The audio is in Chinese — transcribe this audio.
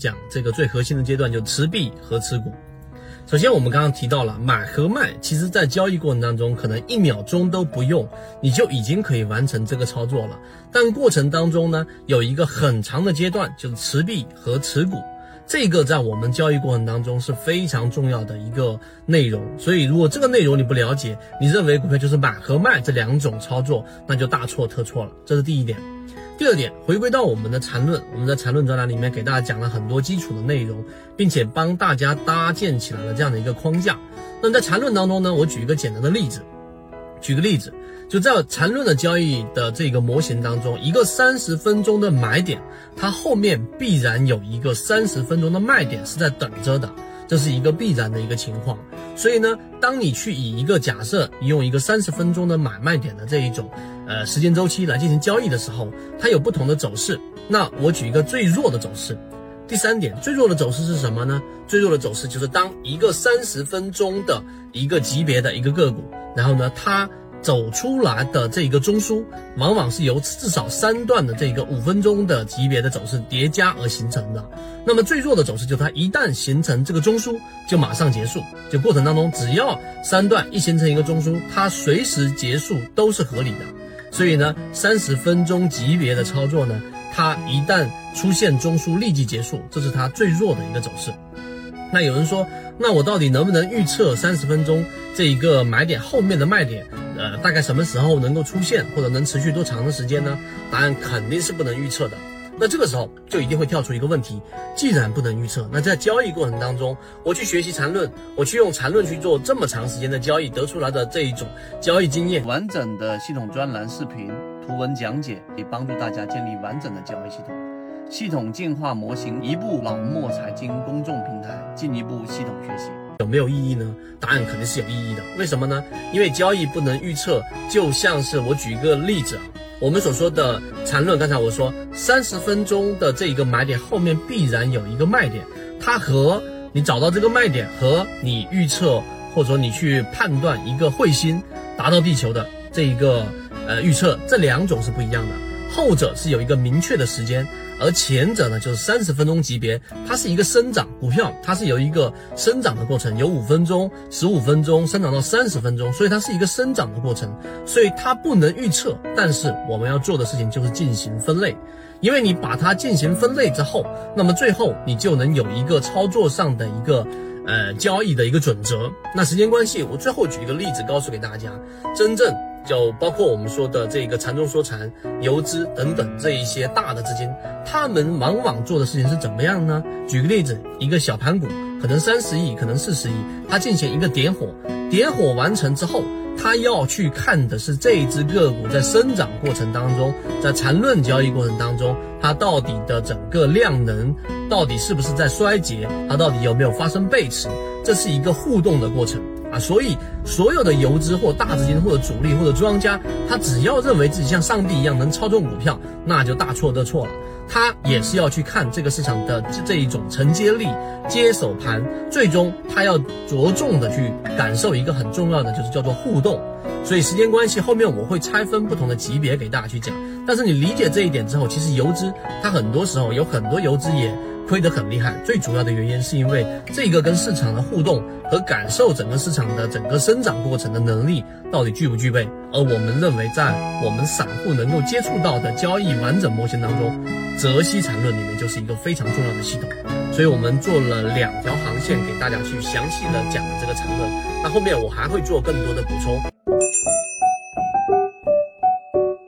讲这个最核心的阶段，就持币和持股。首先，我们刚刚提到了买和卖，其实在交易过程当中，可能一秒钟都不用，你就已经可以完成这个操作了。但过程当中呢，有一个很长的阶段，就是持币和持股。这个在我们交易过程当中是非常重要的一个内容，所以如果这个内容你不了解，你认为股票就是买和卖这两种操作，那就大错特错了。这是第一点。第二点，回归到我们的缠论，我们在缠论专栏里面给大家讲了很多基础的内容，并且帮大家搭建起来了这样的一个框架。那在缠论当中呢，我举一个简单的例子，举个例子。就在缠论的交易的这个模型当中，一个三十分钟的买点，它后面必然有一个三十分钟的卖点是在等着的，这是一个必然的一个情况。所以呢，当你去以一个假设，你用一个三十分钟的买卖点的这一种呃时间周期来进行交易的时候，它有不同的走势。那我举一个最弱的走势。第三点，最弱的走势是什么呢？最弱的走势就是当一个三十分钟的一个级别的一个个股，然后呢，它。走出来的这个中枢，往往是由至少三段的这个五分钟的级别的走势叠加而形成的。那么最弱的走势就它一旦形成这个中枢，就马上结束。就过程当中，只要三段一形成一个中枢，它随时结束都是合理的。所以呢，三十分钟级别的操作呢，它一旦出现中枢立即结束，这是它最弱的一个走势。那有人说，那我到底能不能预测三十分钟这一个买点后面的卖点？呃，大概什么时候能够出现，或者能持续多长的时间呢？答案肯定是不能预测的。那这个时候就一定会跳出一个问题：既然不能预测，那在交易过程当中，我去学习缠论，我去用缠论去做这么长时间的交易，得出来的这一种交易经验，完整的系统专栏视频、图文讲解，可以帮助大家建立完整的交易系统，系统进化模型，一步老莫财经公众平台，进一步系统学习。有没有意义呢？答案肯定是有意义的。为什么呢？因为交易不能预测，就像是我举一个例子啊，我们所说的缠论，刚才我说三十分钟的这一个买点后面必然有一个卖点，它和你找到这个卖点和你预测或者说你去判断一个彗星达到地球的这一个呃预测，这两种是不一样的。后者是有一个明确的时间。而前者呢，就是三十分钟级别，它是一个生长股票，它是有一个生长的过程，有五分钟、十五分钟，生长到三十分钟，所以它是一个生长的过程，所以它不能预测。但是我们要做的事情就是进行分类，因为你把它进行分类之后，那么最后你就能有一个操作上的一个呃交易的一个准则。那时间关系，我最后举一个例子告诉给大家，真正。就包括我们说的这个禅中说禅、游资等等这一些大的资金，他们往往做的事情是怎么样呢？举个例子，一个小盘股可能三十亿，可能四十亿，它进行一个点火，点火完成之后，他要去看的是这一只个股在生长过程当中，在缠论交易过程当中，它到底的整个量能到底是不是在衰竭，它到底有没有发生背驰，这是一个互动的过程。啊，所以所有的游资或大资金或者主力或者庄家，他只要认为自己像上帝一样能操纵股票，那就大错特错了。他也是要去看这个市场的这这一种承接力、接手盘，最终他要着重的去感受一个很重要的，就是叫做互动。所以时间关系，后面我会拆分不同的级别给大家去讲。但是你理解这一点之后，其实游资它很多时候有很多游资也。亏得很厉害，最主要的原因是因为这个跟市场的互动和感受整个市场的整个生长过程的能力到底具不具备。而我们认为，在我们散户能够接触到的交易完整模型当中，泽西缠论里面就是一个非常重要的系统。所以我们做了两条航线给大家去详细的讲这个缠论。那后面我还会做更多的补充。